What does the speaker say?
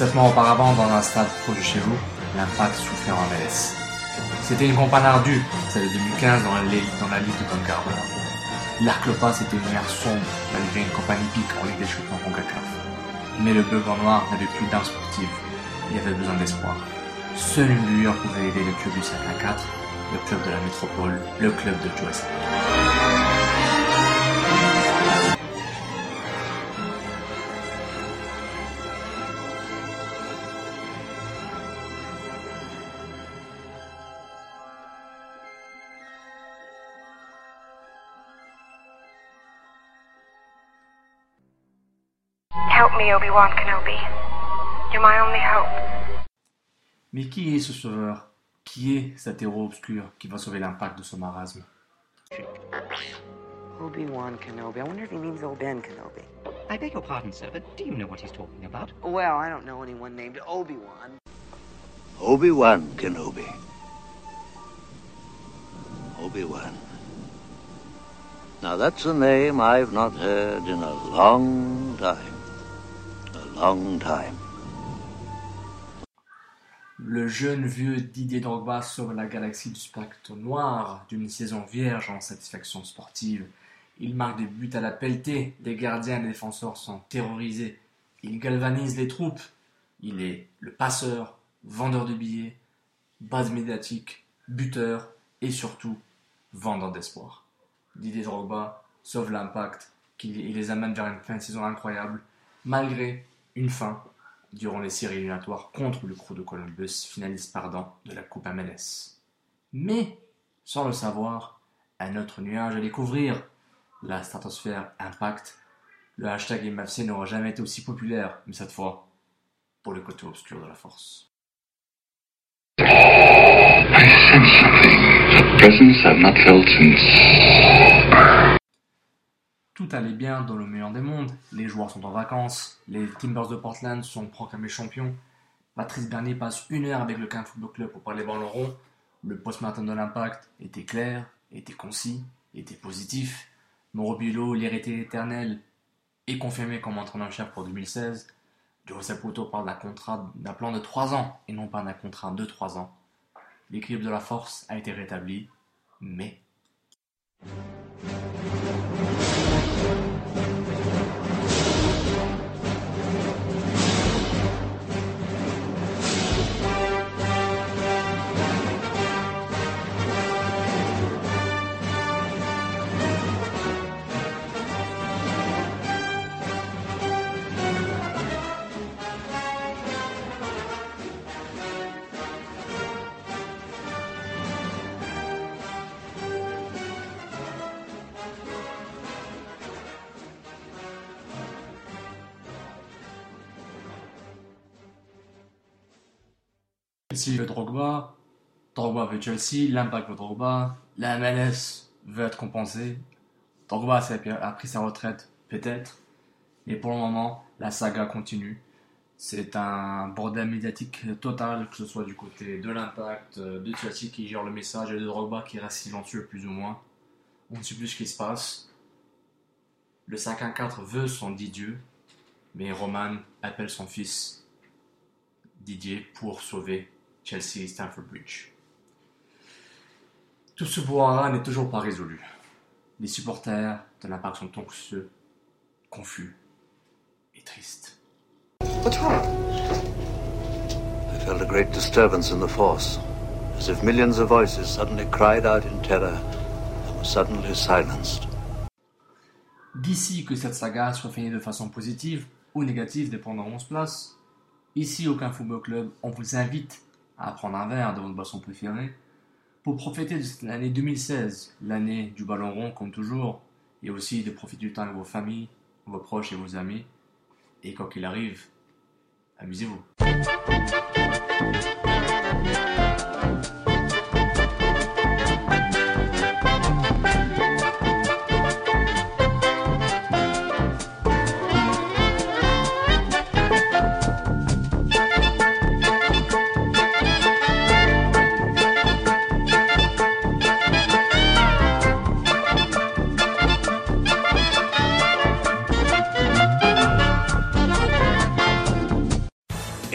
Sept mois auparavant, dans un stade proche de chez vous, l'impact soufflait en MLS. C'était une campagne ardue, celle de 2015 dans la, dans la Ligue de Don Carver. L'Arclopas était une ère sombre, malgré une campagne épique en Ligue des Champions CONCACAF. Mais le bleu en noir n'avait plus d'âme sportive, il avait besoin d'espoir. Seule une lueur pouvait aider le club du 5 à 4, le club de la métropole, le club de Joe Help me, Obi-Wan Kenobi. You're my only hope. Mais qui est ce sauveur Qui est cet héros obscur qui va sauver l'impact de ce marasme Obi-Wan Kenobi. I wonder if he means old Ben Kenobi. I beg your pardon, sir, but do you know what he's talking about? Well, I don't know anyone named Obi-Wan. Obi-Wan Kenobi. Obi-Wan. Now that's a name I've not heard in a long time. Le jeune vieux Didier Drogba sauve la galaxie du spectre noir d'une saison vierge en satisfaction sportive. Il marque des buts à la pelletée, des gardiens et défenseurs sont terrorisés. Il galvanise les troupes. Il est le passeur, vendeur de billets, base médiatique, buteur et surtout vendeur d'espoir. Didier Drogba sauve l'impact, qui les amène vers une fin de saison incroyable, malgré une fin durant les séries éliminatoires contre le crew de Columbus, finaliste pardon de la Coupe MLS. Mais, sans le savoir, un autre nuage à découvrir, la stratosphère Impact. Le hashtag MFC n'aura jamais été aussi populaire, mais cette fois, pour le côté obscur de la force. Allait bien dans le meilleur des mondes. Les joueurs sont en vacances. Les Timbers de Portland sont proclamés champions. Patrice Bernier passe une heure avec le 15 Football Club pour parler ballon rond. Le post-mortem de l'impact était clair, était concis, était positif. Morobilo, l'héritier éternel, est confirmé comme entraîneur-chef pour 2016. Joe Saputo parle d'un contrat, d'un plan de 3 ans et non pas d'un contrat de 3 ans. L'équilibre de la force a été rétabli, mais Chelsea veut Drogba, Drogba veut Chelsea, l'Impact veut Drogba, la MLS veut être compensée, Drogba a pris sa retraite, peut-être, mais pour le moment, la saga continue. C'est un bordel médiatique total, que ce soit du côté de l'Impact, de Chelsea qui gère le message et de Drogba qui reste silencieux plus ou moins. On ne sait plus ce qui se passe. Le 5-1-4 veut son dit Dieu, mais Roman appelle son fils Didier pour sauver Chelsea et Stamford Bridge. Tout ce brouhaha n'est toujours pas résolu. Les supporters de l'impact sont anxieux, confus et tristes. What's wrong? I felt a great disturbance in the force, as if millions of voices suddenly cried out in terror and were suddenly silenced. D'ici que cette saga soit finie de façon positive ou négative, dépendant de 11 places, ici aucun football club, on vous invite à prendre un verre de votre boisson préférée pour profiter de l'année 2016, l'année du ballon rond comme toujours, et aussi de profiter du temps avec vos familles, vos proches et vos amis. Et quoi qu'il arrive, amusez-vous.